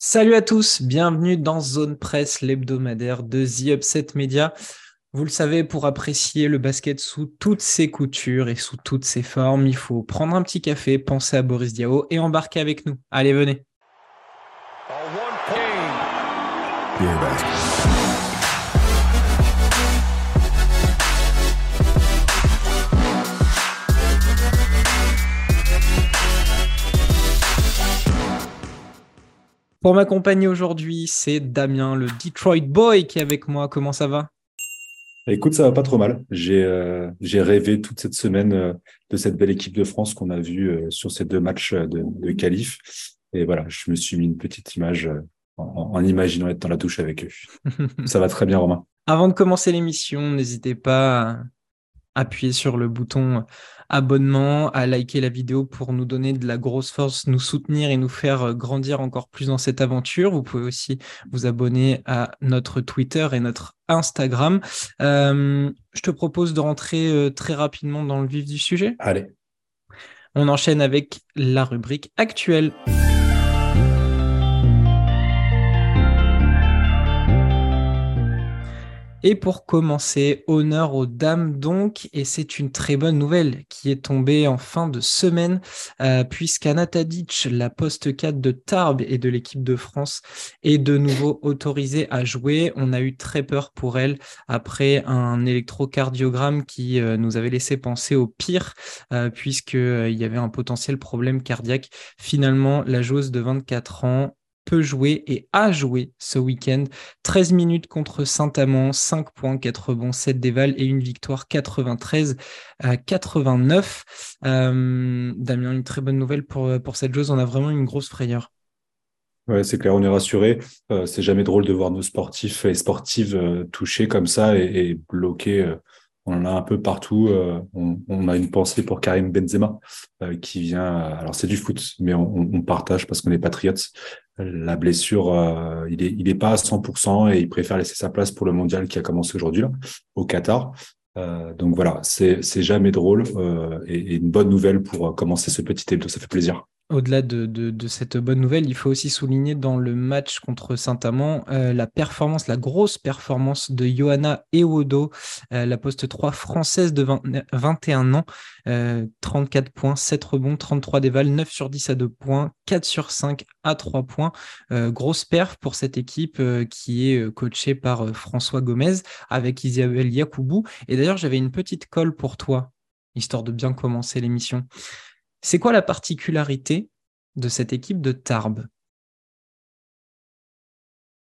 Salut à tous, bienvenue dans Zone Presse, l'hebdomadaire de The Upset Media. Vous le savez, pour apprécier le basket sous toutes ses coutures et sous toutes ses formes, il faut prendre un petit café, penser à Boris Diaw et embarquer avec nous. Allez, venez. Pour m'accompagner aujourd'hui, c'est Damien, le Detroit Boy, qui est avec moi. Comment ça va? Écoute, ça va pas trop mal. J'ai euh, rêvé toute cette semaine euh, de cette belle équipe de France qu'on a vue euh, sur ces deux matchs de, de qualif. Et voilà, je me suis mis une petite image en, en imaginant être dans la douche avec eux. ça va très bien, Romain. Avant de commencer l'émission, n'hésitez pas à appuyer sur le bouton abonnement, à liker la vidéo pour nous donner de la grosse force, nous soutenir et nous faire euh, grandir encore plus dans cette aventure. Vous pouvez aussi vous abonner à notre Twitter et notre Instagram. Euh, je te propose de rentrer euh, très rapidement dans le vif du sujet. Allez. On enchaîne avec la rubrique actuelle. Et pour commencer, honneur aux dames donc, et c'est une très bonne nouvelle qui est tombée en fin de semaine, euh, puisqu'Anna la poste 4 de Tarbes et de l'équipe de France, est de nouveau autorisée à jouer. On a eu très peur pour elle après un électrocardiogramme qui euh, nous avait laissé penser au pire, euh, puisqu'il y avait un potentiel problème cardiaque. Finalement, la joueuse de 24 ans peut jouer et a joué ce week-end. 13 minutes contre Saint-Amand, 5 points, 4 rebonds, 7 dévals et une victoire 93 à 89. Euh, Damien, une très bonne nouvelle pour, pour cette joueuse. On a vraiment une grosse frayeur. Ouais, c'est clair, on est rassuré. Euh, c'est jamais drôle de voir nos sportifs et sportives euh, touchés comme ça et, et bloqués euh, on en a un peu partout. Euh, on, a une pensée pour Karim Benzema euh, qui vient. Alors c'est du foot, mais on, partage parce qu'on est patriotes. La blessure, euh, il est pas à 100% et il préfère laisser sa place pour le mondial qui a commencé aujourd'hui au Qatar. donc voilà, c'est c'est jamais drôle et, une bonne nouvelle pour commencer ce petit hebdo. Ça fait plaisir. Au-delà de, cette bonne nouvelle, il faut aussi souligner dans le match contre Saint-Amand euh, la performance, la grosse performance de Johanna Ewodo, euh, la poste 3 française de 21 ans, 34 euh, points, 7 rebonds, 33 dévals, 9 sur 10 à 2 points, 4 sur 5 à 3 points. grosse perf pour cette équipe qui est coachée par François Gomez avec Isabelle Yakoubou. Et d'ailleurs, j'avais une petite colle pour toi, histoire de bien commencer l'émission. C'est quoi la particularité de cette équipe de Tarbes?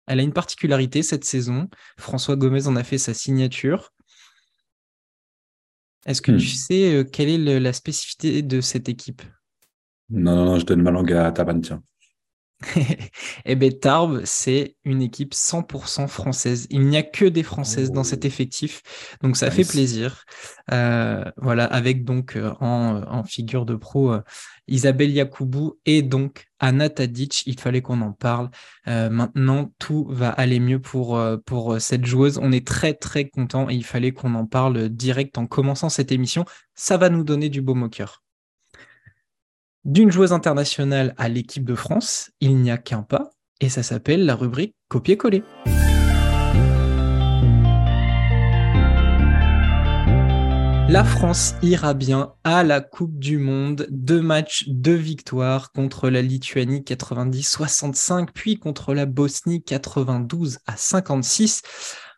Elle a une particularité cette saison. François Gomez en a fait sa signature. Est-ce que tu hmm. sais euh, quelle est la spécificité de cette équipe? Non, non, non, je donne ma langue à Taban, tiens. eh bien, Tarbes, c'est une équipe 100% française. Il n'y a que des Françaises dans cet oh. effectif, donc ça fait plaisir. Euh, voilà, avec donc euh, en, figure de pro euh, Isabelle Yakoubou et donc Anna Tadic. Il fallait qu'on en parle. maintenant, tout va aller mieux pour, pour cette joueuse. On est très très content et il fallait qu'on en parle direct en commençant cette émission. Ça va nous donner du beau moqueur. D'une joueuse internationale à l'équipe de France, il n'y a qu'un pas, et ça s'appelle la rubrique copier-coller. La France ira bien à la Coupe du Monde. Deux matchs, deux victoires contre la Lituanie 90-65, puis contre la Bosnie 92 à 56.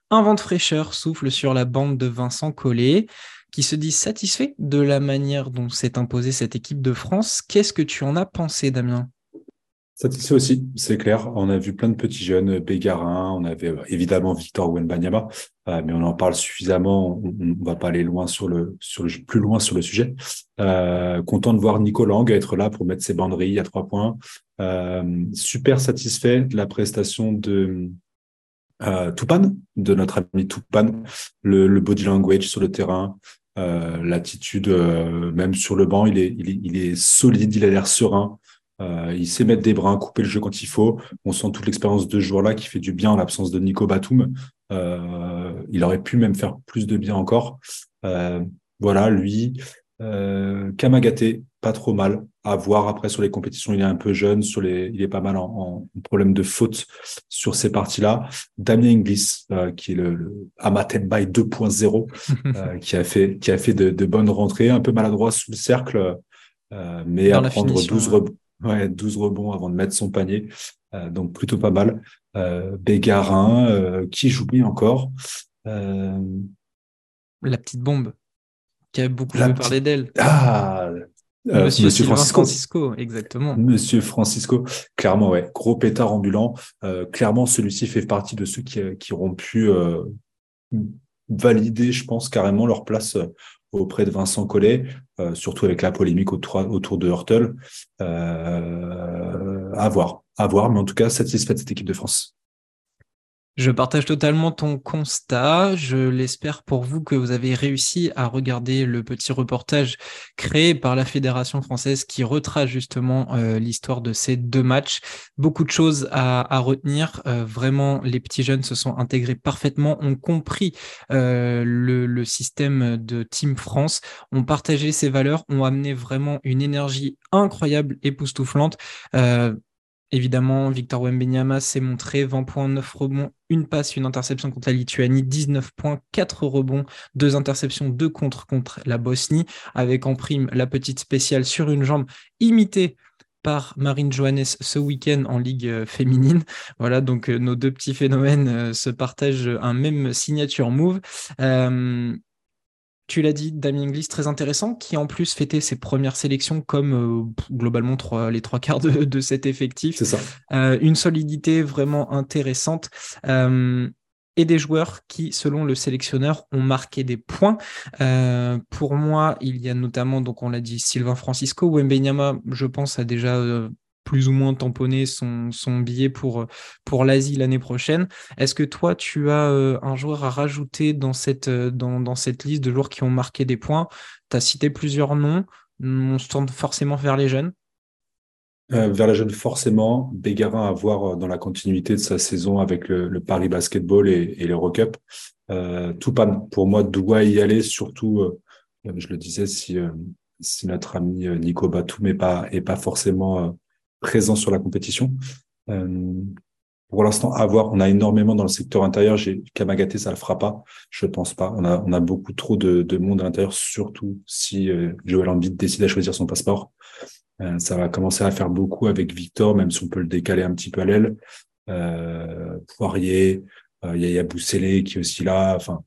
Un vent de fraîcheur souffle sur la bande de Vincent Collet qui se disent satisfaits de la manière dont s'est imposée cette équipe de France. Qu'est-ce que tu en as pensé, Damien? Satisfait aussi, c'est clair. On a vu plein de petits jeunes, Bégarin, on avait euh, évidemment Victor Wenbanyama, euh, mais on en parle suffisamment, on, ne va pas aller loin sur le, sur plus loin sur le sujet. Euh, content de voir Nico Lang être là pour mettre ses banderilles à trois points. super satisfait de la prestation de euh, Tupan, de notre ami Tupan, le, body language sur le terrain, euh, l'attitude, euh, même sur le banc, il est, il est, solide, il a l'air serein. Euh, il sait mettre des brins, couper le jeu quand il faut. On sent toute l'expérience de ce joueur-là qui fait du bien en l'absence de Nico Batum. il aurait pu même faire plus de bien encore. voilà, lui, Kamagaté, pas trop mal. À voir après sur les compétitions, il est un peu jeune, sur les, il est pas mal en, problème de faute sur ces parties-là. Damien Inglis, euh, qui est le, le Amatembai 2.0, euh, qui a fait, qui a fait de, de, bonnes rentrées, un peu maladroit sous le cercle, euh, mais à prendre 12, rebonds, ouais, 12 rebonds avant de mettre son panier. Euh, donc plutôt pas mal. Bégarin, qui joue bien encore. La petite bombe qui a beaucoup parlé d'elle. Ah, euh, Monsieur, Francisco. exactement. Monsieur Francisco, clairement, ouais, gros pétard ambulant. Euh, clairement, celui-ci fait partie de ceux qui, qui auront pu euh, valider, je pense, carrément leur place auprès de Vincent Collet, surtout avec la polémique autour, autour de Hurtle. à voir, à voir, mais en tout cas, satisfait de cette équipe de France. Je partage totalement ton constat. Je l'espère pour vous que vous avez réussi à regarder le petit reportage créé par la Fédération française qui retrace justement euh, l'histoire de ces deux matchs. Beaucoup de choses à, retenir. Euh, vraiment, les petits jeunes se sont intégrés parfaitement, ont compris euh, le, système de Team France, ont partagé ses valeurs, ont amené vraiment une énergie incroyable, époustouflante. Évidemment, Victor Wembanyama s'est montré 20 points, 9 rebonds, une passe, une interception contre la Lituanie, 19 points, 4 rebonds, 2 interceptions, 2 contre contre la Bosnie, avec en prime la petite spéciale sur une jambe imitée par Marine Johannes ce week-end en Ligue euh, féminine. Voilà, donc euh, nos deux petits phénomènes euh, se partagent un même signature move tu l'as dit, Damien Inglis, très intéressant, qui en plus fêtait ses premières sélections comme euh, globalement les trois quarts de, cet effectif. C'est ça. Euh, une solidité vraiment intéressante. Euh, et des joueurs qui, selon le sélectionneur, ont marqué des points. pour moi, il y a notamment, donc on l'a dit, Sylvain Francisco, Wembenyama, je pense, a déjà plus ou moins tamponner son, billet pour, pour l'Asie l'année prochaine. Est-ce que toi, tu as euh, un joueur à rajouter dans cette, euh, dans, dans cette liste de joueurs qui ont marqué des points? Tu as cité plusieurs noms. On se tourne forcément vers les jeunes? Euh, vers les jeunes, forcément. Bégarin à voir dans la continuité de sa saison avec le, Paris Basketball et, et l'Eurocup. Tout pas pour moi doit y aller, surtout, je le disais, si, si notre ami Nico Batum n'est pas, pas forcément présent sur la compétition. Euh, pour l'instant, à voir. On a énormément dans le secteur intérieur. J'ai Kamagaté, ça le fera pas. Je pense pas. On a, on a beaucoup trop de, de monde à l'intérieur, surtout si euh, Joel Embiid décide à choisir son passeport. Euh, ça va commencer à faire beaucoup avec Victor, même si on peut le décaler un petit peu à l'aile. Euh, Poirier, euh, Yaya Boussélé qui est aussi là. Enfin,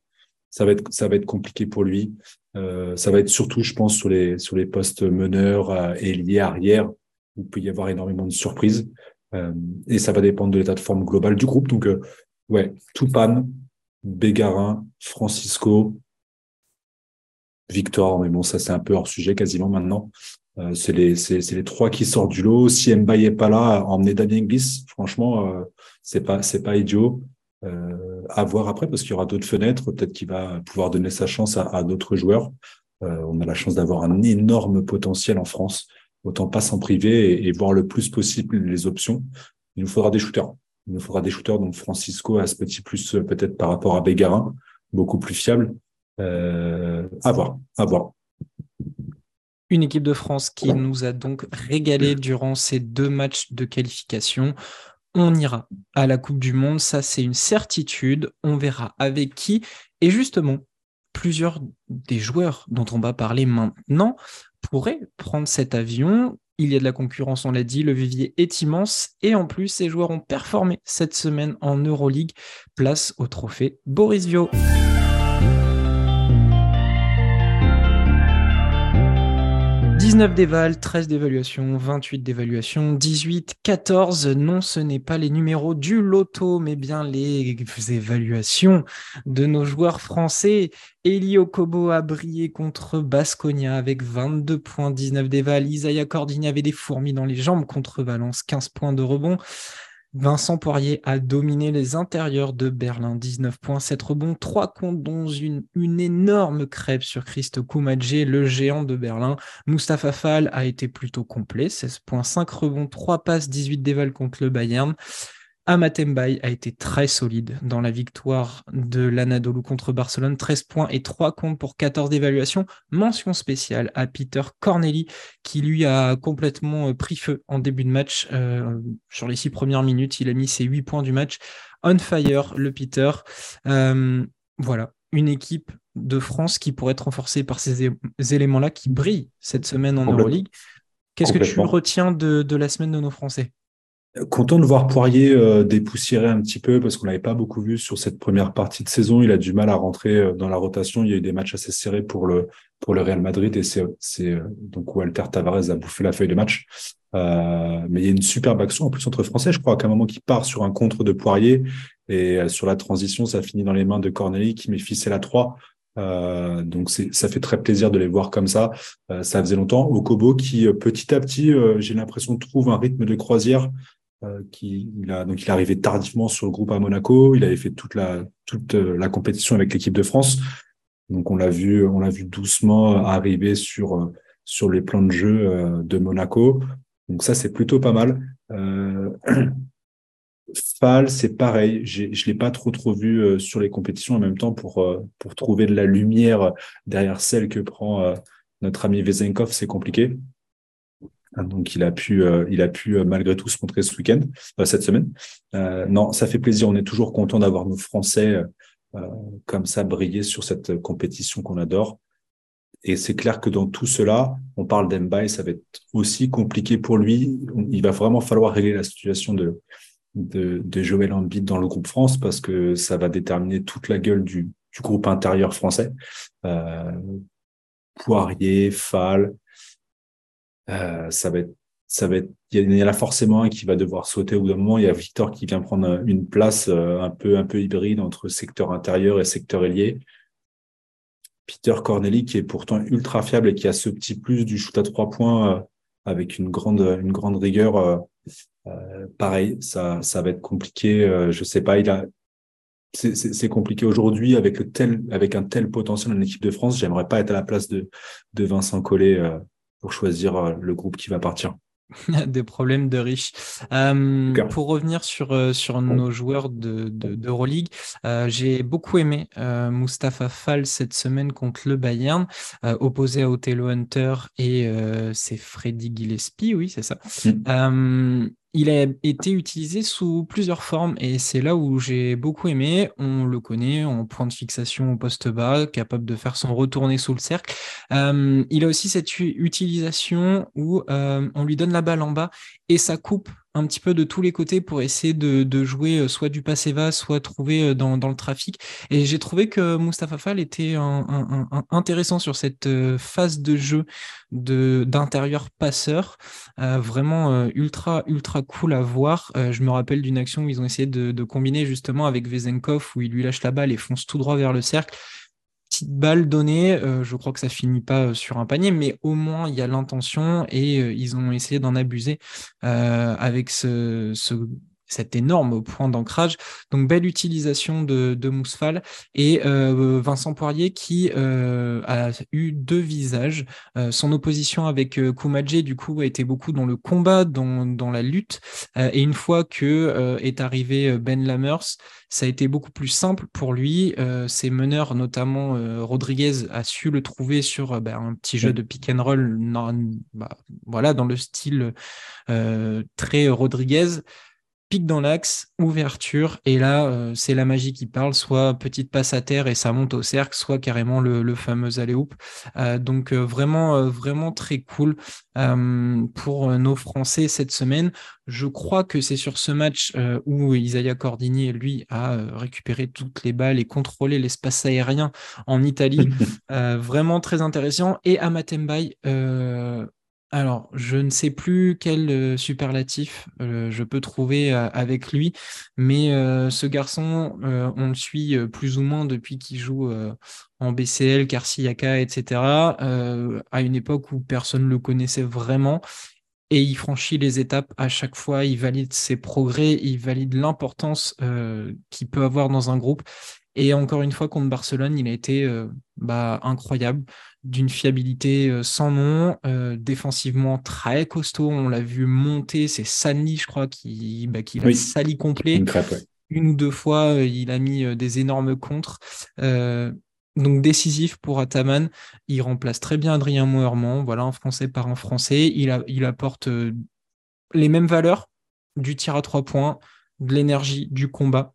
ça va être, ça va être compliqué pour lui. Euh, ça va être surtout, je pense, sur les, sur les postes meneurs euh, et liés arrière il peut y avoir énormément de surprises. Euh, et ça va dépendre de l'état de forme global du groupe. Donc, euh, ouais, Toupane, Bégarin, Francisco, Victor, mais bon, ça c'est un peu hors sujet quasiment maintenant. Euh, c'est les, les trois qui sortent du lot. Si Mbaye est pas là, emmener Damien Inglis, franchement, euh, c'est pas, c'est pas idiot. Euh, à voir après parce qu'il y aura d'autres fenêtres. Peut-être qu'il va pouvoir donner sa chance à, à d'autres joueurs. Euh, on a la chance d'avoir un énorme potentiel en France autant pas s'en priver et, voir le plus possible les options. Il nous faudra des shooters. Il nous faudra des shooters. Donc Francisco a ce petit plus euh, peut-être par rapport à Bégarin, beaucoup plus fiable. Euh, à voir, à voir. Une équipe de France qui nous a donc régalé durant ces deux matchs de qualification. On ira à la Coupe du Monde, ça c'est une certitude. On verra avec qui. Et justement, plusieurs des joueurs dont on va parler maintenant pourrait prendre cet avion. Il y a de la concurrence, on l'a dit, le vivier est immense et en plus, ces joueurs ont performé cette semaine en Euroleague. Place au trophée Boris Vio. 19 d'éval, 13 d'évaluation, 28 d'évaluation, 18, 14. Non, ce n'est pas les numéros du loto, mais bien les évaluations de nos joueurs français. Elio Kobo a brillé contre Basconia avec 22 points, 19 d'éval. Isaiah Cordini avait des fourmis dans les jambes contre Valence, 15 points de rebond. Vincent Poirier a dominé les intérieurs de Berlin, 19 points, 7 rebonds, 3 comptes, dont une, une énorme crêpe sur Christo Koumadje, le géant de Berlin. Mustapha Fall a été plutôt complet, 16 points, 5 rebonds, 3 passes, 18 dévals contre le Bayern. Amatembaï a été très solide dans la victoire de l'Anadolu contre Barcelone. 13 points et 3 comptes pour 14 d'évaluation. Mention spéciale à Peter Corneli qui lui a complètement euh, pris feu en début de match. Euh, sur les 6 premières minutes, il a mis ses 8 points du match. On fire, le Peter. Euh, voilà, une équipe de France qui pourrait être renforcée par ces éléments-là qui brillent cette semaine en Euroleague. Qu'est-ce que tu retiens de la semaine de nos Français? Content de voir Poirier euh, dépoussiérer un petit peu parce qu'on l'avait pas beaucoup vu sur cette première partie de saison. Il a du mal à rentrer euh, dans la rotation. Il y a eu des matchs assez serrés pour le pour le Real Madrid et c'est c'est euh, donc où Alter Tavares a bouffé la feuille de match. Euh, mais il y a une superbe action en plus entre Français. Je crois qu'à un moment qui part sur un contre de Poirier et sur la transition, ça finit dans les mains de Corneli qui met fils la 3. Euh, donc ça fait très plaisir de les voir comme ça. ça faisait longtemps. Okobo qui petit à petit, j'ai l'impression trouve un rythme de croisière euh, qui il a donc il est arrivé tardivement sur le groupe à Monaco. Il avait fait toute la toute euh, la compétition avec l'équipe de France. Donc on l'a vu on l'a vu doucement arriver sur euh, sur les plans de jeu de Monaco. Donc ça c'est plutôt pas mal. Euh, c'est pareil. Je l'ai pas trop trop vu sur les compétitions en même temps pour pour trouver de la lumière derrière celle que prend notre ami Vezenkov, c'est compliqué. Donc il a pu, euh, il a pu euh, malgré tout se montrer ce week-end, euh, cette semaine. non, ça fait plaisir. On est toujours content d'avoir nos Français comme ça briller sur cette compétition qu'on adore. Et c'est clair que dans tout cela, on parle d'Embaï, ça va être aussi compliqué pour lui. Il va vraiment falloir régler la situation de, de, de Joël Embiid dans le groupe France parce que ça va déterminer toute la gueule du, du groupe intérieur français. Euh, Poirier, Fall, euh, ça va être, ça va être, il y en a forcément un qui va devoir sauter au bout d'un moment. Il y a Victor qui vient prendre une place euh, un peu, un peu hybride entre secteur intérieur et secteur ailier. Peter Corneli qui est pourtant ultra fiable et qui a ce petit plus du shoot à trois points euh, avec une grande, une grande rigueur. Euh, pareil, ça, ça va être compliqué. je sais pas, il a, c'est compliqué aujourd'hui avec le tel, avec un tel potentiel en équipe de France. J'aimerais pas être à la place de, de Vincent Collet pour choisir euh, le groupe qui va partir. des problèmes de riches. Euh, pour revenir sur, euh, sur nos joueurs de, d'Euroleague, j'ai beaucoup aimé euh, Mustapha Fall cette semaine contre le Bayern, opposé à Othello Hunter et c'est Freddy Gillespie, oui, c'est ça. Mm il a été utilisé sous plusieurs formes et c'est là où j'ai beaucoup aimé. On le connaît en point de fixation au poste bas, capable de faire son retourner sous le cercle. Euh, il a aussi cette utilisation où euh, on lui donne la balle en bas et ça coupe un petit peu de tous les côtés pour essayer de, jouer euh, soit du passé-va, soit trouver euh, dans, le trafic. Et j'ai trouvé que Mustafa Fall était intéressant sur cette euh, phase de jeu d'intérieur passeur, vraiment ultra ultra cool à voir. je me rappelle d'une action où ils ont essayé de, de combiner justement avec Vezenkov où il lui lâche la balle et fonce tout droit vers le cercle balle donnée, euh, je crois que ça finit pas euh, sur un panier, mais au moins il y a l'intention et euh, ils ont essayé d'en abuser avec ce, cet énorme point d'ancrage. Donc belle utilisation de, de Mousfal et euh, Vincent Poirier qui euh, a eu deux visages. Euh, son opposition avec Koumadje du coup a été beaucoup dans le combat, dans, dans la lutte. et une fois que est arrivé Ben Lammers, ça a été beaucoup plus simple pour lui. ses meneurs, notamment Rodriguez, a su le trouver sur bah, un petit jeu de pick and roll, bah, voilà, dans le style très Rodriguez pique dans l'axe, ouverture, et là, euh, c'est la magie qui parle, soit petite passe à terre et ça monte au cercle, soit carrément le, fameux alley-oop. Euh, donc euh, vraiment, vraiment très cool pour nos Français cette semaine. Je crois que c'est sur ce match où Isaiah Cordini, lui, a récupéré toutes les balles et contrôlé l'espace aérien en Italie. vraiment très intéressant. Et Amatembai, alors, je ne sais plus quel euh, superlatif euh, je peux trouver euh, avec lui, mais ce garçon, on le suit plus ou moins depuis qu'il joue en BCL, Carciaca, etc., à une époque où personne ne le connaissait vraiment. Et il franchit les étapes à chaque fois, il valide ses progrès, il valide l'importance qu'il peut avoir dans un groupe. Et encore une fois, contre Barcelone, il a été bah, incroyable, d'une fiabilité sans nom, défensivement très costaud. On l'a vu monter, c'est Sanli, je crois, qui, bah, qui l'a sali complet. Une, ou deux fois, il a mis des énormes contres. Donc décisif pour Ataman, il remplace très bien Adrien Moerman, voilà un Français par un Français, il, il apporte les mêmes valeurs du tir à trois points, de l'énergie, du combat.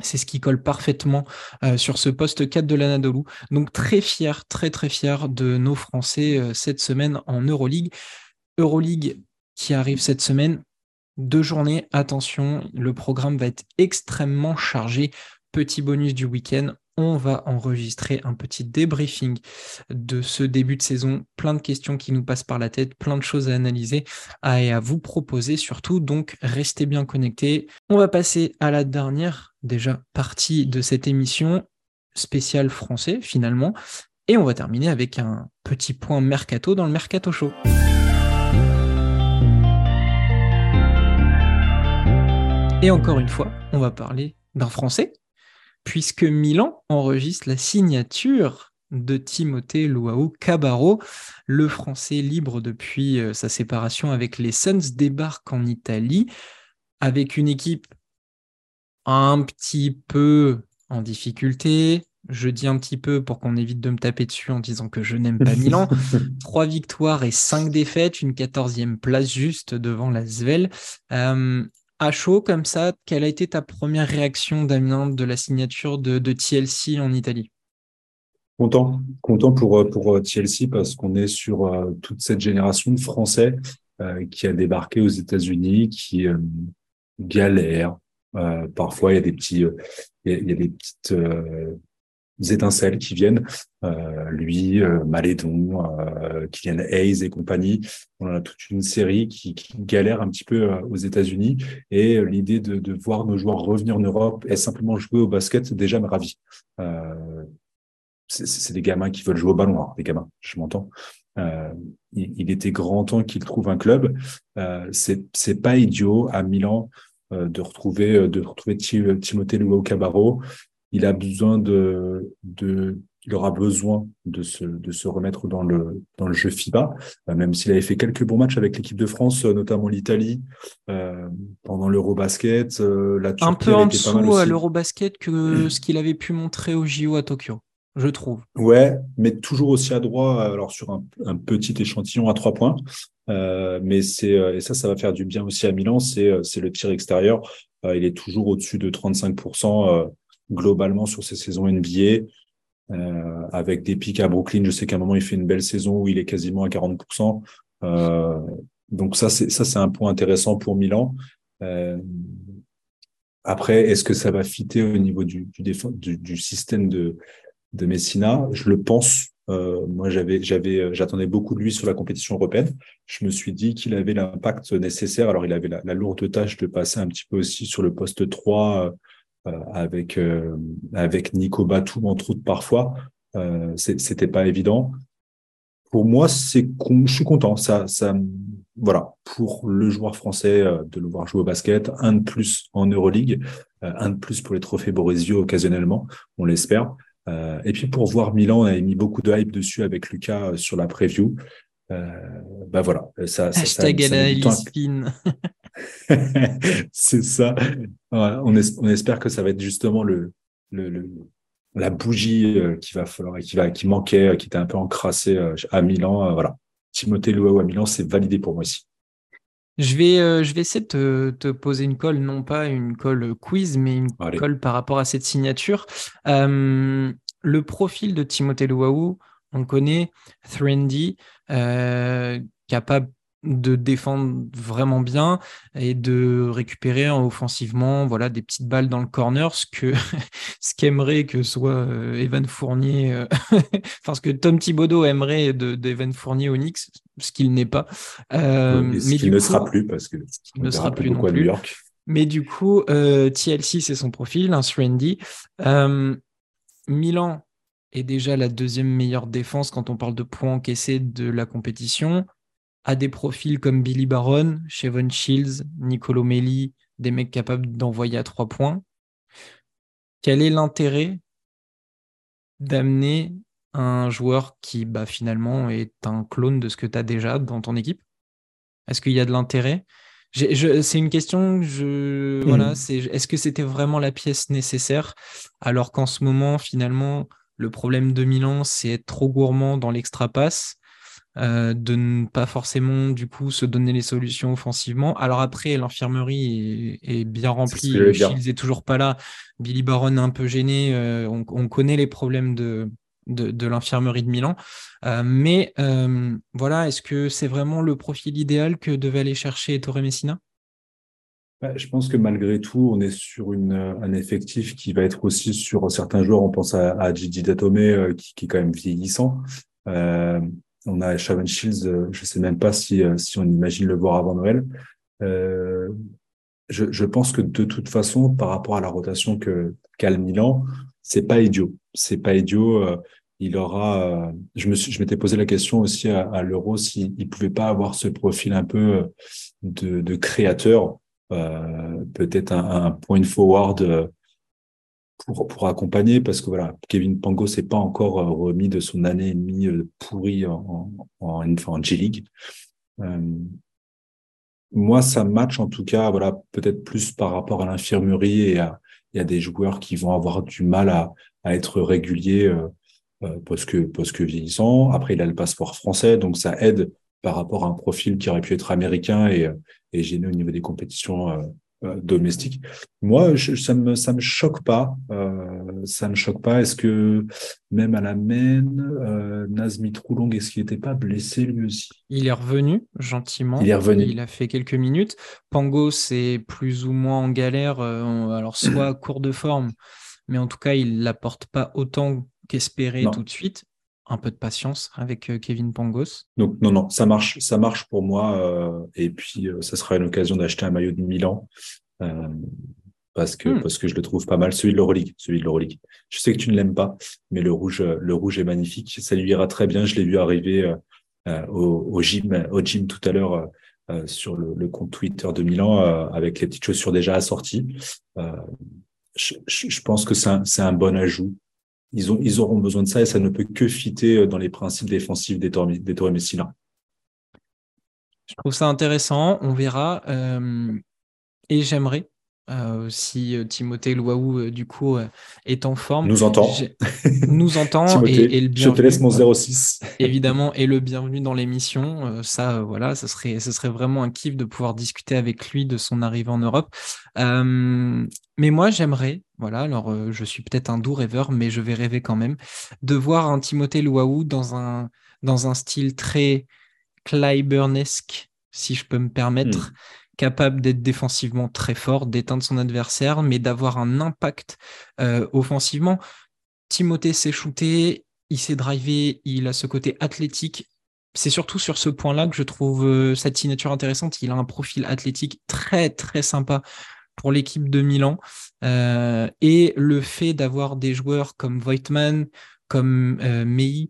C'est ce qui colle parfaitement euh, sur ce poste 4 de l'Anadolu. Donc très fier, très très fier de nos Français euh, cette semaine en Euroleague. Euroleague qui arrive cette semaine. Deux journées, attention, le programme va être extrêmement chargé. Petit bonus du week-end, on va enregistrer un petit débriefing de ce début de saison. Plein de questions qui nous passent par la tête, plein de choses à analyser et à vous proposer surtout. Donc, restez bien connectés. On va passer à la dernière déjà partie de cette émission spéciale français finalement. Et on va terminer avec un petit point mercato dans le Mercato Show. Et encore une fois, on va parler d'un Français puisque Milan enregistre la signature de Timothée Luau Cabarro. Le Français libre depuis euh, sa séparation avec les Suns débarque en Italie avec une équipe un petit peu en difficulté. Je dis un petit peu pour qu'on évite de me taper dessus en disant que je n'aime pas Milan. Trois victoires et cinq défaites, une quatorzième place juste devant la Svel. Euh, à chaud comme ça, quelle a été ta première réaction, Damien, de la signature de, TLC en Italie? Content, content pour, euh, pour euh, TLC parce qu'on est sur euh, toute cette génération de Français qui a débarqué aux États-Unis, qui galère. parfois, il y a des petits, il y a des petites étincelles qui viennent. Euh, lui, euh, Malédon, euh, Kylian Hayes et compagnie. On a toute une série qui, qui galère un petit peu euh, aux États-Unis. Et l'idée de, voir nos joueurs revenir en Europe et simplement jouer au basket, déjà me ravit. Euh, c'est des gamins qui veulent jouer au ballon, hein, des gamins, je m'entends. Euh, il, il, était grand temps qu'il trouve un club. Euh, c'est pas idiot à Milan de retrouver de retrouver Timothée Luau Cabarro il a besoin de, de il aura besoin de se, de se remettre dans le, dans le jeu FIBA, euh, même s'il avait fait quelques bons matchs avec l'équipe de France, euh, notamment l'Italie, euh, pendant l'Eurobasket. Euh, la Un peu en dessous à l'Eurobasket que ce qu'il avait pu montrer au JO à Tokyo, je trouve. Ouais, mais toujours aussi adroit, alors sur un, un petit échantillon à trois points. Euh, mais c'est et ça, ça va faire du bien aussi à Milan. C'est c'est le tir extérieur. il est toujours au-dessus de 35% globalement sur ces saisons NBA. Euh, avec des pics à Brooklyn, je sais qu'à un moment il fait une belle saison où il est quasiment à 40%. Euh, donc ça c'est ça c'est un point intéressant pour Milan. Euh, après, est-ce que ça va fitter au niveau du, du, du, système de, de Messina? Je le pense. Euh, moi, j'avais, j'avais, j'attendais beaucoup de lui sur la compétition européenne. Je me suis dit qu'il avait l'impact nécessaire. Alors, il avait la, la, lourde tâche de passer un petit peu aussi sur le poste 3 euh, avec euh, avec Nico Batum entre autres parfois. Euh, c'était pas évident. Pour moi, c'est je suis content. Ça, ça, voilà, pour le joueur français de le voir jouer au basket, un de plus en Euroleague, un de plus pour les trophées Borisio occasionnellement, on l'espère. et puis pour voir Milan, on a mis beaucoup de hype dessus avec Lucas sur la preview. bah voilà, ça, ça, Hashtag ça, ça c'est ça. on, espère que ça va être justement le, le, la bougie euh, qui va falloir, qui va, qui manquait, euh, qui était un peu encrassée euh, à Milan. Voilà. Timothée Luau à Milan, c'est validé pour moi aussi. Je vais, je vais essayer de te, poser une colle, non pas une colle quiz, mais une colle par rapport à cette signature. le profil de Timothée Luau, on connaît, trendy, capable de défendre vraiment bien et de récupérer offensivement voilà des petites balles dans le corner ce que ce qu'aimerait que soit euh, Evan Fournier euh, enfin ce que Tom Thibodeau aimerait de d'Evan Fournier au Knicks ce qu'il n'est pas. Euh, mais, il ne sera plus parce que il ne sera plus non plus. New York. mais du coup TLC c'est son profil un euh, Milan est déjà la deuxième meilleure défense quand on parle de points encaissés de la compétition à des profils comme Billy Baron, Chevon Shields, Nicolo Melli, des mecs capables d'envoyer à trois points. quel est l'intérêt d'amener un joueur qui bah, finalement est un clone de ce que tu as déjà dans ton équipe? Est-ce qu'il y a de l'intérêt? C'est une question, je, voilà, mmh. c'est, est-ce que c'était vraiment la pièce nécessaire? Alors qu'en ce moment, finalement, le problème de Milan, c'est être trop gourmand dans l'extra passe, euh, de ne pas forcément, du coup, se donner les solutions offensivement. Alors après, l'infirmerie est, bien remplie, Shields est toujours pas là, Billy Baron est un peu gêné, euh, on, connaît les problèmes de, de, l'infirmerie de Milan. Euh, mais voilà, est-ce que c'est vraiment le profil idéal que devait aller chercher Torre Messina? Bah, je pense que malgré tout, on est sur une, un effectif qui va être aussi sur certains joueurs. On pense à, à Gigi Datome, qui, qui, est quand même vieillissant. On a Sharon Shields, je sais même pas si, si on imagine le voir avant Noël. Je, je, pense que de toute façon, par rapport à la rotation que qu'a le Milan, c'est pas idiot. C'est pas idiot il aura. Euh, je me je m'étais posé la question aussi à, à l'Euro s'il ne pouvait pas avoir ce profil un peu euh, de, de créateur, euh, peut-être un, un, point forward euh, pour pour accompagner, parce que voilà, Kevin Pango s'est pas encore remis de son année et demie pourrie en en, en, en G League. moi, ça match en tout cas, voilà, peut-être plus par rapport à l'infirmerie et à, y a des joueurs qui vont avoir du mal à, à être réguliers euh, parce que parce que vieillissant. Après, il a le passeport français, donc ça aide par rapport à un profil qui aurait pu être américain et, euh, et gêné au niveau des compétitions euh, domestiques. Moi, je, ça me ça me choque pas. Euh, ça me choque pas. Est-ce que même à la main, euh, Nazmi Troulong, est-ce qu'il n'était pas blessé lui aussi? Il est revenu gentiment. Il est revenu. Il a fait quelques minutes. Pango, c'est plus ou moins en galère. alors soit court de forme, mais en tout cas, il l'apporte pas autant qu'espérer tout de suite. Un peu de patience avec euh, Kevin Pangos? Donc non, non, ça marche, ça marche pour moi. Euh, et puis euh, ça sera une occasion d'acheter un maillot de Milan. parce que hmm. parce que je le trouve pas mal celui de l'Euroleague celui de l'Euroleague je sais que tu ne l'aimes pas mais le rouge le rouge est magnifique ça lui ira très bien je l'ai vu arriver au, au, gym au gym tout à l'heure sur le, le, compte Twitter de Milan avec les petites chaussures déjà assorties je, je, pense que c'est un, un bon ajout ils, ont, ils auront besoin de ça et ça ne peut que fitter euh, dans les principes défensifs des Torres, Messina. Je trouve ça intéressant, on verra. Euh, et j'aimerais euh, si Timothée Louaou, du coup, est en forme. Nous entend. Nous entend et, le Je te laisse mon 06. évidemment, et le bienvenu dans l'émission. ça, voilà, ça serait, ce serait vraiment un kiff de pouvoir discuter avec lui de son arrivée en Europe. mais moi, j'aimerais, voilà, alors je suis peut-être un doux rêveur, mais je vais rêver quand même, de voir un Timothée Louaou dans un, dans un style très Clyburnesque, si je peux me permettre. Hmm capable d'être défensivement très fort, d'éteindre son adversaire, mais d'avoir un impact euh, offensivement. Timothée s'est shooté, il s'est drivé, il a ce côté athlétique. C'est surtout sur ce point-là que je trouve euh, cette signature intéressante. Il a un profil athlétique très très sympa pour l'équipe de Milan. Euh, et le fait d'avoir des joueurs comme Voigtman, comme euh, Mei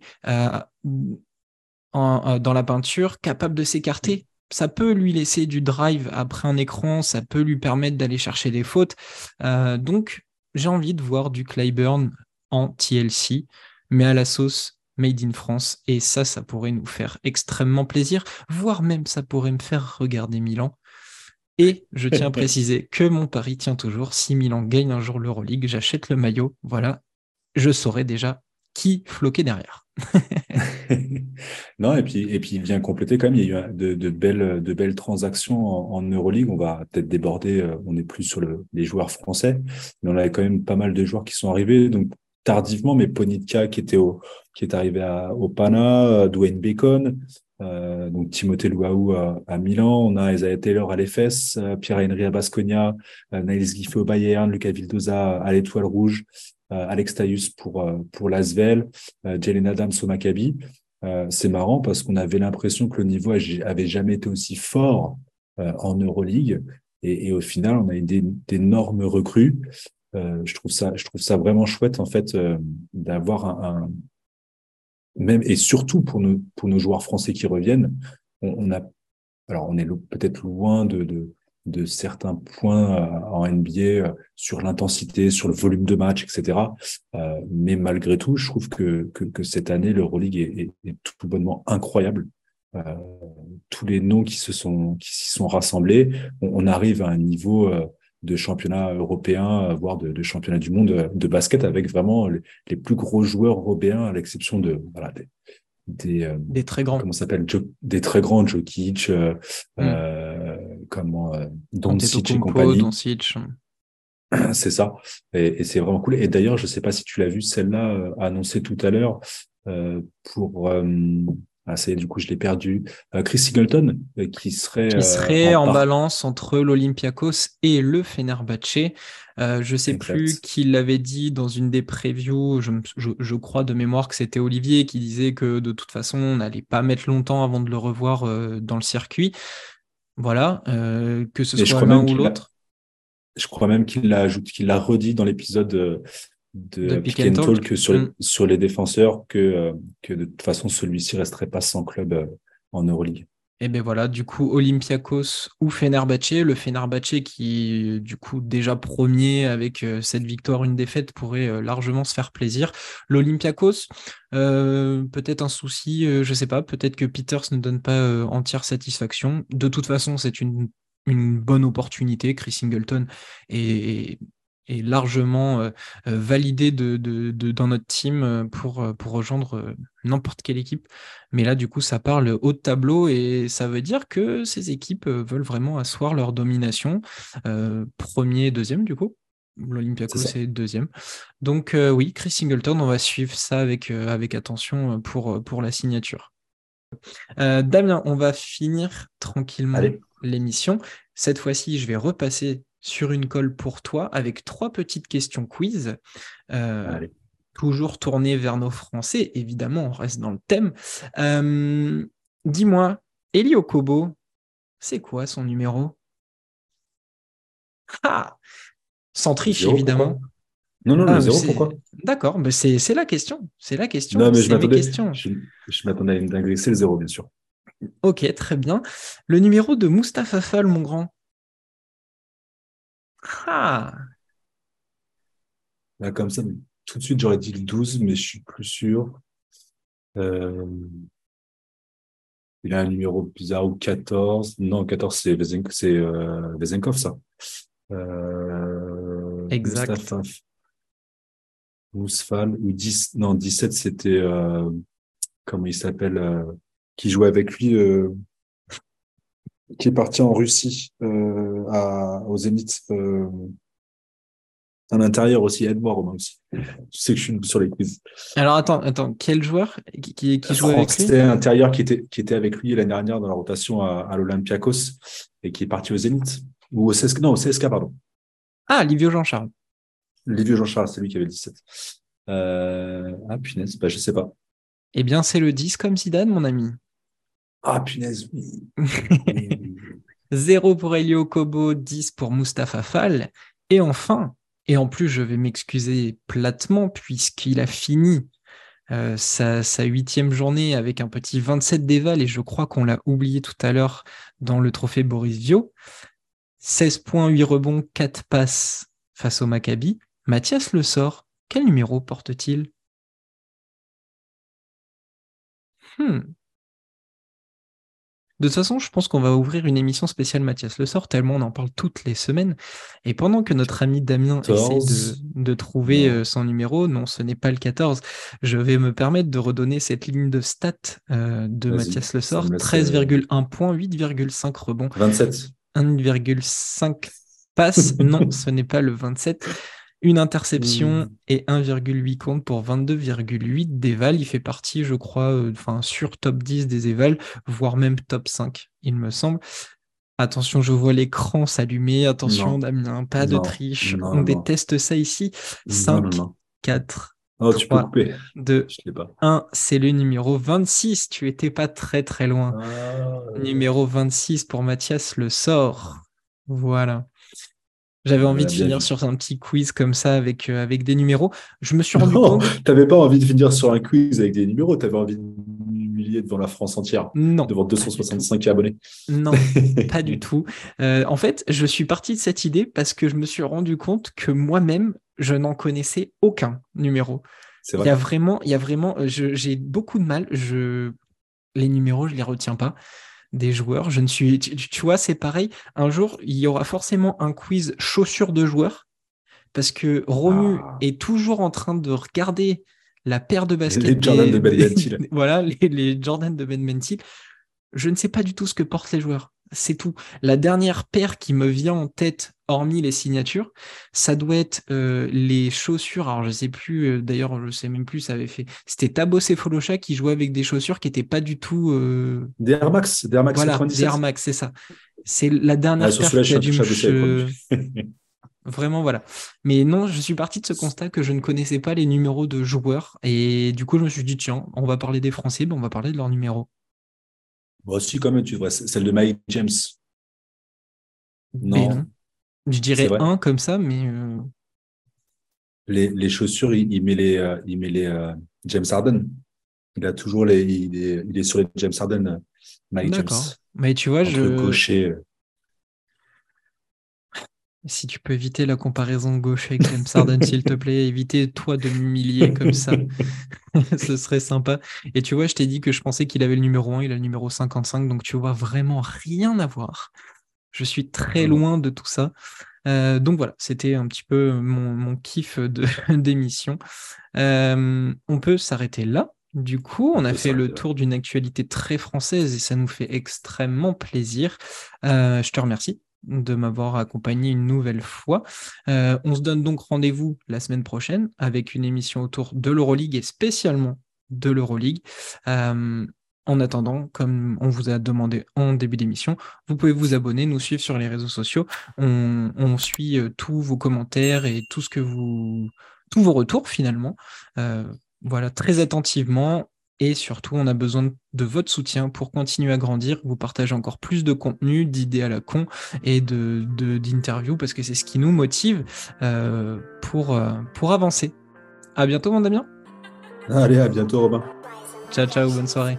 dans la peinture, capables de s'écarter ça peut lui laisser du drive après un écran, ça peut lui permettre d'aller chercher des fautes. Euh, donc, j'ai envie de voir du Clyburn en TLC, mais à la sauce Made in France. Et ça, ça pourrait nous faire extrêmement plaisir, voire même ça pourrait me faire regarder Milan. Et je tiens à préciser que mon pari tient toujours. Si Milan gagne un jour l'Euroleague, j'achète le maillot. Voilà, je saurai déjà qui floquer derrière. non, et puis, et puis il vient compléter quand même. Il y a eu de, belles, transactions en, en Euroleague. On va peut-être déborder. Euh, on n'est plus sur le, les joueurs français, mais on avait quand même pas mal de joueurs qui sont arrivés. Donc tardivement, mais Ponitka qui était qui est arrivé à, au Pana, euh, Dwayne Bacon, euh, donc Timothée Louaou à, Milan, on a Isaiah Taylor à l'EFS, euh, Pierre-Henry à Basconia, euh, Giffey au Bayern, Lucas Vildoza à l'Étoile Rouge, Alex Tayus pour pour l'Asvel, Jalen Adams au Maccabi. c'est marrant parce qu'on avait l'impression que le niveau avait jamais été aussi fort en Euroleague et, et, au final on a eu d'énormes recrues. Je trouve ça je trouve ça vraiment chouette en fait d'avoir un, un même et surtout pour nos pour nos joueurs français qui reviennent, on, on a alors on est peut-être loin de, de de certains points en NBA sur l'intensité, sur le volume de match, etc. mais malgré tout, je trouve que, que, cette année, l'Euroleague est, est, tout bonnement incroyable. tous les noms qui se sont qui s'y sont rassemblés, on, arrive à un niveau de championnat européen, voire de, championnat du monde de basket avec vraiment les, plus gros joueurs européens, à l'exception de voilà, des, euh, des, très grands. Comment s'appelle Des très grands, Jokic, euh, mm. euh, comment, Doncic et compagnie. C'est ça. Et, c'est vraiment cool. Et d'ailleurs, je sais pas si tu l'as vu, celle-là annoncée tout à l'heure pour ah, ça du coup, je l'ai perdu. Euh, Chris Singleton, euh, qui serait, qui serait euh, en, balance entre l'Olympiakos et le Fenerbahce. je ne sais plus qui l'avait dit dans une des previews. Je, je, crois de mémoire que c'était Olivier qui disait que de toute façon, on n'allait pas mettre longtemps avant de le revoir dans le circuit. Voilà, que ce soit l'un ou l'autre. Je crois même qu'il l'a qu'il l'a redit dans l'épisode de, pick, and talk, sur, les, mm. sur les défenseurs que, euh, que de toute façon celui-ci resterait pas sans club euh, en Euroleague. Et bien voilà, du coup, Olympiakos ou Fenerbahce. Le Fenerbahce qui, du coup, déjà premier avec euh, cette victoire, une défaite, pourrait largement se faire plaisir. L'Olympiakos, peut-être un souci, je sais pas, peut-être que Peters ne donne pas entière satisfaction. De toute façon, c'est une, une bonne opportunité. Chris Singleton est est largement euh, euh, validé de, dans notre team euh, pour, pour rejoindre n'importe quelle équipe. Mais là, du coup, ça parle haut de tableau et ça veut dire que ces équipes veulent vraiment asseoir leur domination. premier, deuxième, du coup. L'Olympiakos c'est deuxième. Donc oui, Chris Singleton, on va suivre ça avec, avec attention pour, pour la signature. Damien, on va finir tranquillement l'émission. Cette fois-ci, je vais repasser sur une colle pour toi avec trois petites questions quiz. Euh, toujours tournées vers nos Français, évidemment, on reste dans le thème. Euh, dis-moi, Elio Kobo, c'est quoi son numéro? Ah Sans triche, évidemment. Non, non, le ah, zéro, pourquoi? D'accord, mais c'est la question. C'est la question. Non, mais je m'attendais à une dinguerie. C'est le zéro, bien sûr. Ok, très bien. Le numéro de Mustapha Fall, mon grand ah. Là, comme ça, tout de suite, j'aurais dit le 12, mais je suis plus sûr. Euh, il a un numéro bizarre ou 14. Non, 14, c'est Vezenkov, ça. Euh, exact. Mousfal, ou 10, non, 17, c'était, euh, comment il s'appelle, qui jouait avec lui, qui est parti en Russie, euh, à, au Zénith. Euh, à l'intérieur aussi, aide-moi Romain aussi. Tu sais que je suis sur les quiz. Alors attends, attends, quel joueur qui, qui, qui jouait avec lui? C'était intérieur qui était, qui était avec lui l'année dernière dans la rotation à, à l'Olympiakos et qui est parti au Zénith. Ou au CSK, non, au CSK, pardon. Ah, Livio Jean-Charles. Livio Jean-Charles, c'est lui qui avait le 17. Euh... Ah, punaise, bah, je sais pas. Eh bien, c'est le 10 comme Zidane, mon ami. Ah, punaise, 0 pour Elio Kobo, 10 pour Mustapha Fall. Et enfin, et en plus, je vais m'excuser platement puisqu'il a fini euh, sa, huitième journée avec un petit 27 d'éval et je crois qu'on l'a oublié tout à l'heure dans le trophée Boris Vio. 16 points, 8 rebonds, 4 passes face au Maccabi. Mathias Le Sort, quel numéro porte-t-il? Hmm. De toute façon, je pense qu'on va ouvrir une émission spéciale Mathias Le Sort, tellement on en parle toutes les semaines. Et pendant que notre ami Damien essaie de, trouver euh, son numéro, non, ce n'est pas le 14, je vais me permettre de redonner cette ligne de stats euh, de Mathias Le Sort 13,1 points, 8,5 rebonds. 27. 1,5 passes. non, ce n'est pas le 27 une interception mmh. et 1,8 compte pour 22,8 d'éval. Il fait partie, je crois, euh, enfin sur top 10 des évals, voire même top 5, il me semble. Attention, je vois l'écran s'allumer. Attention, Damien, pas de triche. On déteste ça ici. 5, 4, 3, 2, 1. C'est le numéro 26. Tu étais pas très très loin. Ah, numéro 26 pour Mathias Le Sort. Voilà. J'avais envie de finir sur un petit quiz comme ça avec, euh, avec des numéros. Je me suis rendu compte. Tu n'avais pas envie de finir sur un quiz avec des numéros, tu avais envie de humilié devant la France entière, Non. devant 265 abonnés. Non, pas du tout. Euh, en fait, je suis parti de cette idée parce que je me suis rendu compte que moi-même, je n'en connaissais aucun numéro. C'est Il y a vrai. vraiment, il y a vraiment, euh, j'ai beaucoup de mal. Je, les numéros, je les retiens pas. Des joueurs, je ne suis, tu, tu vois, c'est pareil. Un jour, il y aura forcément un quiz chaussures de joueurs parce que Romu Ah. est toujours en train de regarder la paire de baskets. Les Jordan des- de Ben Mentil. voilà, les, les Jordan de Ben Mentil. Je ne sais pas du tout ce que portent les joueurs. C'est tout. La dernière paire qui me vient en tête, hormis les signatures, ça doit être euh, les chaussures. Alors, je sais plus, euh, d'ailleurs, je sais même plus, ça avait fait. C'était Tabo Cephalosha qui jouait avec des chaussures qui n'étaient pas du tout. euh, Des Air Max, des Air Max voilà, 97. des Air Max, c'est ça. C'est la dernière Ah, paire qui a dû me. Vraiment, voilà. Mais non, je suis parti de ce constat que je ne connaissais pas les numéros de joueurs. Et du coup, je me suis dit, tiens, on va parler des Français, ben, on va parler de leurs numéros. Bon, si, quand même, tu vois, celle de Mike James. Non. non. Je dirais un comme ça, mais euh, Les, les chaussures, il, il met les, euh, il met les euh, James Harden. Il a toujours les, il est, il est sur les James Harden, euh, Mike James. d'accord. Mais tu vois, Entre je... gaucher. Si tu peux éviter la comparaison gauche avec James Harden, s'il te plaît, éviter toi de m'humilier comme ça. Ce serait sympa. Et tu vois, je t'ai dit que je pensais qu'il avait le numéro 1, il a le numéro 55, donc tu vois vraiment rien à voir. Je suis très loin de tout ça. Euh, donc voilà, c'était un petit peu mon, mon kiff d'émission. Euh, on peut s'arrêter là. Du coup, on a fait le tour d'une actualité très française et ça nous fait extrêmement plaisir. Euh, je te remercie de m'avoir accompagné une nouvelle fois. Euh, on se donne donc rendez-vous la semaine prochaine avec une émission autour de l'Euroleague et spécialement de l'Euroleague. Euh, en attendant, comme on vous a demandé en début d'émission, vous pouvez vous abonner, nous suivre sur les réseaux sociaux. On, suit euh, tous vos commentaires et tout ce que vous, tous vos retours finalement. Euh, voilà, très attentivement. Et surtout, on a besoin de votre soutien pour continuer à grandir, vous partager encore plus de contenu, d'idées à la con et de de- d'interviews parce que c'est ce qui nous motive euh, pour, euh, pour avancer. À bientôt, mon Damien. Allez, à bientôt, Robin. Ciao, ciao, bonne soirée.